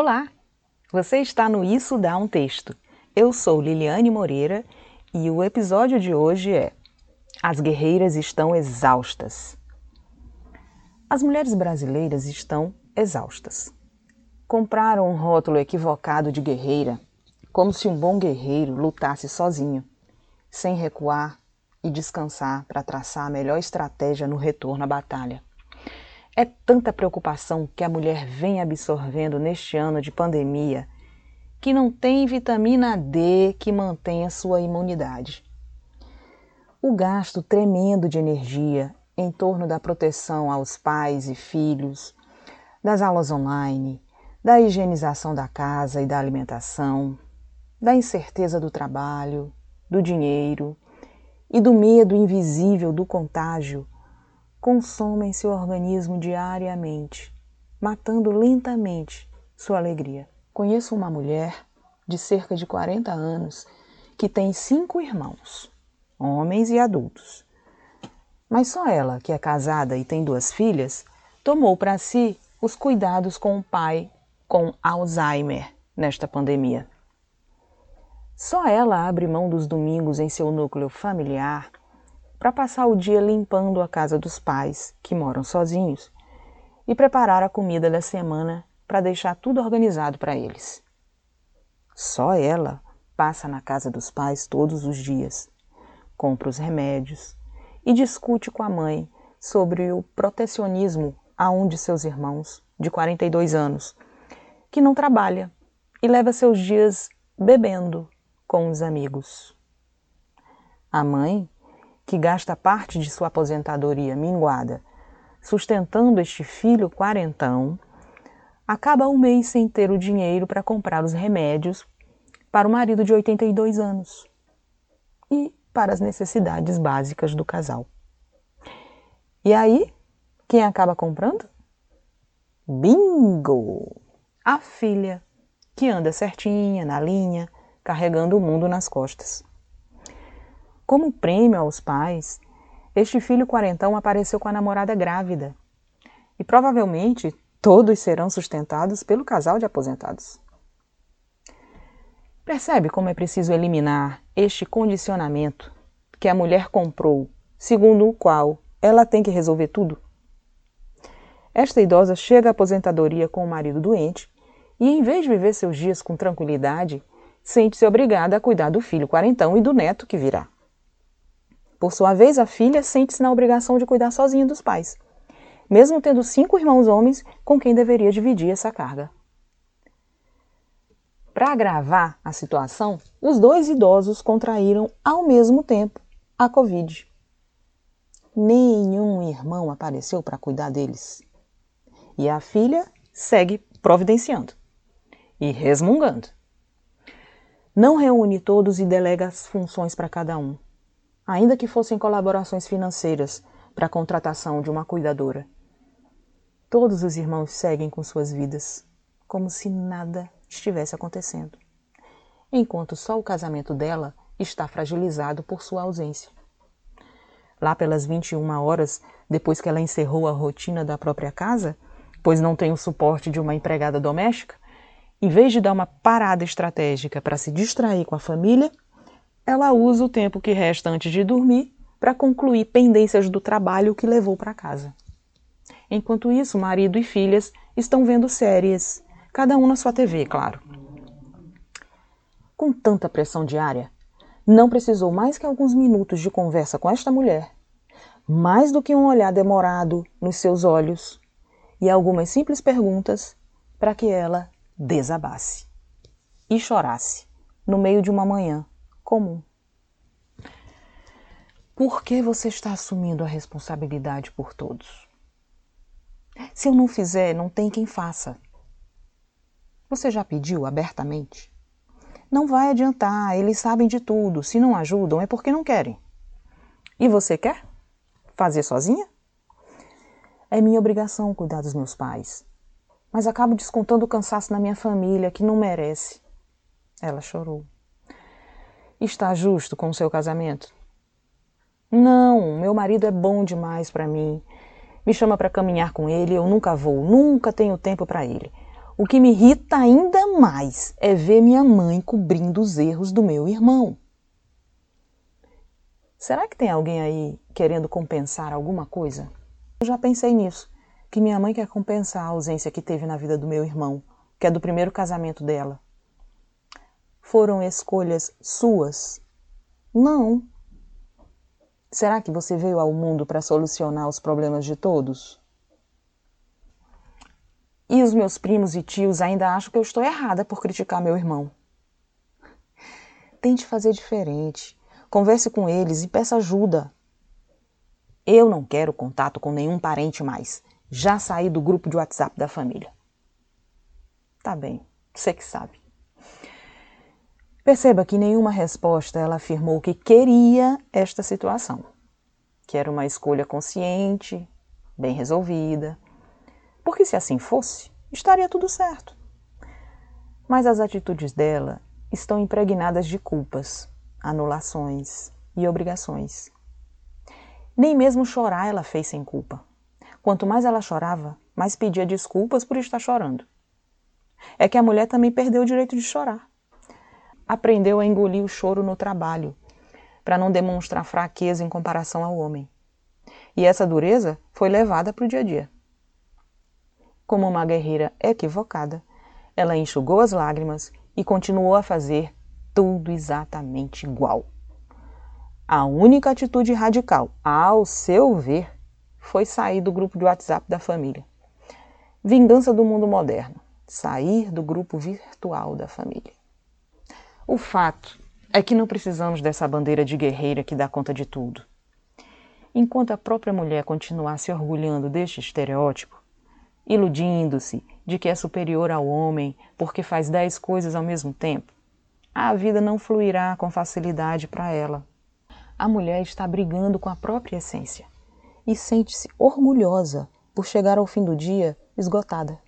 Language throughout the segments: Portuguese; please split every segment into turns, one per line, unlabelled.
Olá, você está no Isso Dá um Texto. Eu sou Liliane Moreira e o episódio de hoje é As guerreiras estão exaustas. As mulheres brasileiras estão exaustas. Compraram um rótulo equivocado de guerreira, como se um bom guerreiro lutasse sozinho, sem recuar e descansar para traçar a melhor estratégia no retorno à batalha. É tanta preocupação que a mulher vem absorvendo neste ano de pandemia que não tem vitamina D que mantenha sua imunidade. O gasto tremendo de energia em torno da proteção aos pais e filhos, das aulas online, da higienização da casa e da alimentação, da incerteza do trabalho, do dinheiro e do medo invisível do contágio consomem seu organismo diariamente, matando lentamente sua alegria. Conheço uma mulher de cerca de 40 anos que tem cinco irmãos, homens e adultos. Mas só ela, que é casada e tem duas filhas, tomou para si os cuidados com o pai com Alzheimer nesta pandemia. Só ela abre mão dos domingos em seu núcleo familiar para passar o dia limpando a casa dos pais, que moram sozinhos, e preparar a comida da semana para deixar tudo organizado para eles. Só ela passa na casa dos pais todos os dias, compra os remédios e discute com a mãe sobre o protecionismo a um de seus irmãos, de 42 anos, que não trabalha e leva seus dias bebendo com os amigos. A mãe, que gasta parte de sua aposentadoria minguada sustentando este filho quarentão, acaba um mês sem ter o dinheiro para comprar os remédios para o marido de 82 anos e para as necessidades básicas do casal. E aí, quem acaba comprando? Bingo! A filha, que anda certinha, na linha, carregando o mundo nas costas. Como prêmio aos pais, este filho quarentão apareceu com a namorada grávida. E provavelmente todos serão sustentados pelo casal de aposentados. Percebe como é preciso eliminar este condicionamento que a mulher comprou, segundo o qual ela tem que resolver tudo? Esta idosa chega à aposentadoria com o marido doente e, em vez de viver seus dias com tranquilidade, sente-se obrigada a cuidar do filho quarentão e do neto que virá. Por sua vez, a filha sente-se na obrigação de cuidar sozinha dos pais, mesmo tendo cinco irmãos homens com quem deveria dividir essa carga. Para agravar a situação, os dois idosos contraíram ao mesmo tempo a Covid. Nenhum irmão apareceu para cuidar deles. E a filha segue providenciando e resmungando não reúne todos e delega as funções para cada um, ainda que fossem colaborações financeiras para a contratação de uma cuidadora. Todos os irmãos seguem com suas vidas, como se nada estivesse acontecendo, enquanto só o casamento dela está fragilizado por sua ausência. Lá pelas 21 horas, depois que ela encerrou a rotina da própria casa, pois não tem o suporte de uma empregada doméstica, em vez de dar uma parada estratégica para se distrair com a família, ela usa o tempo que resta antes de dormir para concluir pendências do trabalho que levou para casa. Enquanto isso, marido e filhas estão vendo séries, cada um na sua TV, claro. Com tanta pressão diária, não precisou mais que alguns minutos de conversa com esta mulher, mais do que um olhar demorado nos seus olhos e algumas simples perguntas para que ela desabasse e chorasse no meio de uma manhã comum. Por que você está assumindo a responsabilidade por todos? Se eu não fizer, não tem quem faça. Você já pediu abertamente? Não vai adiantar, eles sabem de tudo. Se não ajudam, é porque não querem. E você quer? Fazer sozinha? É minha obrigação cuidar dos meus pais mas acabo descontando o cansaço na minha família, que não merece. Ela chorou. Está justo com o seu casamento? Não, meu marido é bom demais para mim. Me chama para caminhar com ele, eu nunca vou, nunca tenho tempo para ele. O que me irrita ainda mais é ver minha mãe cobrindo os erros do meu irmão. Será que tem alguém aí querendo compensar alguma coisa? Eu já pensei nisso, que minha mãe quer compensar a ausência que teve na vida do meu irmão, que é do primeiro casamento dela. Foram escolhas suas? Não. Será que você veio ao mundo para solucionar os problemas de todos? E os meus primos e tios ainda acham que eu estou errada por criticar meu irmão. Tente fazer diferente. Converse com eles e peça ajuda. Eu não quero contato com nenhum parente mais. Já saí do grupo de WhatsApp da família. Tá bem, você que sabe. Perceba que nenhuma resposta ela afirmou que queria esta situação, que era uma escolha consciente, bem resolvida, porque se assim fosse, estaria tudo certo. Mas as atitudes dela estão impregnadas de culpas, anulações e obrigações. Nem mesmo chorar ela fez sem culpa. Quanto mais ela chorava, mais pedia desculpas por estar chorando. É que a mulher também perdeu o direito de chorar. Aprendeu a engolir o choro no trabalho, para não demonstrar fraqueza em comparação ao homem. E essa dureza foi levada para o dia a dia. Como uma guerreira equivocada, ela enxugou as lágrimas e continuou a fazer tudo exatamente igual. A única atitude radical, ao seu ver, foi sair do grupo de WhatsApp da família. Vingança do mundo moderno. Sair do grupo virtual da família. O fato é que não precisamos dessa bandeira de guerreira que dá conta de tudo. Enquanto a própria mulher continuar se orgulhando deste estereótipo, iludindo-se de que é superior ao homem porque faz dez coisas ao mesmo tempo, a vida não fluirá com facilidade para ela. A mulher está brigando com a própria essência e sente-se orgulhosa por chegar ao fim do dia esgotada.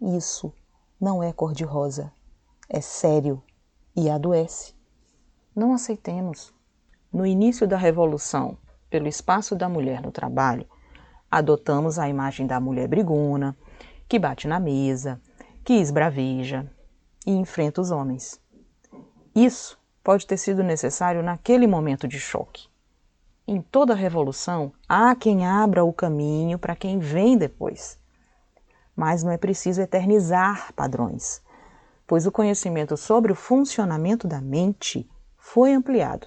Isso não é cor-de-rosa, é sério e adoece. Não aceitemos. No início da revolução pelo espaço da mulher no trabalho, adotamos a imagem da mulher brigona, que bate na mesa, que esbraveja e enfrenta os homens. Isso pode ter sido necessário naquele momento de choque. Em toda revolução, há quem abra o caminho para quem vem depois. Mas não é preciso eternizar padrões, pois o conhecimento sobre o funcionamento da mente foi ampliado.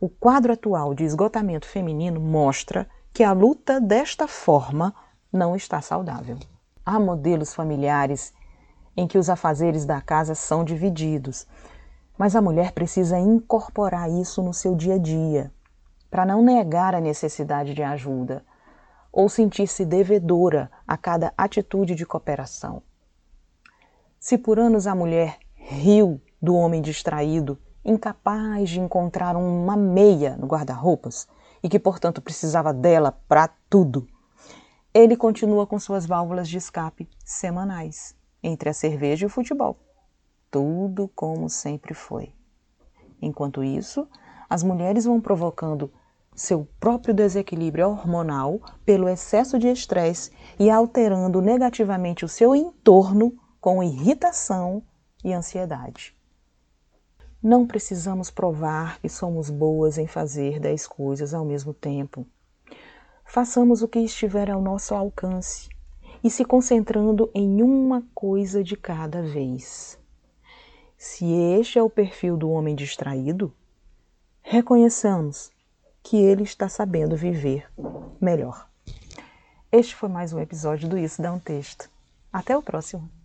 O quadro atual de esgotamento feminino mostra que a luta desta forma não está saudável. Há modelos familiares em que os afazeres da casa são divididos, mas a mulher precisa incorporar isso no seu dia a dia, para não negar a necessidade de ajuda ou sentir-se devedora a cada atitude de cooperação. Se por anos a mulher riu do homem distraído, incapaz de encontrar uma meia no guarda-roupas, e que, portanto, precisava dela para tudo. Ele continua com suas válvulas de escape semanais entre a cerveja e o futebol. Tudo como sempre foi. Enquanto isso, as mulheres vão provocando seu próprio desequilíbrio hormonal pelo excesso de estresse e alterando negativamente o seu entorno com irritação e ansiedade. Não precisamos provar que somos boas em fazer dez coisas ao mesmo tempo. Façamos o que estiver ao nosso alcance e se concentrando em uma coisa de cada vez. Se este é o perfil do homem distraído, reconheçamos que ele está sabendo viver melhor. Este foi mais um episódio do Isso Dá um Texto. Até o próximo!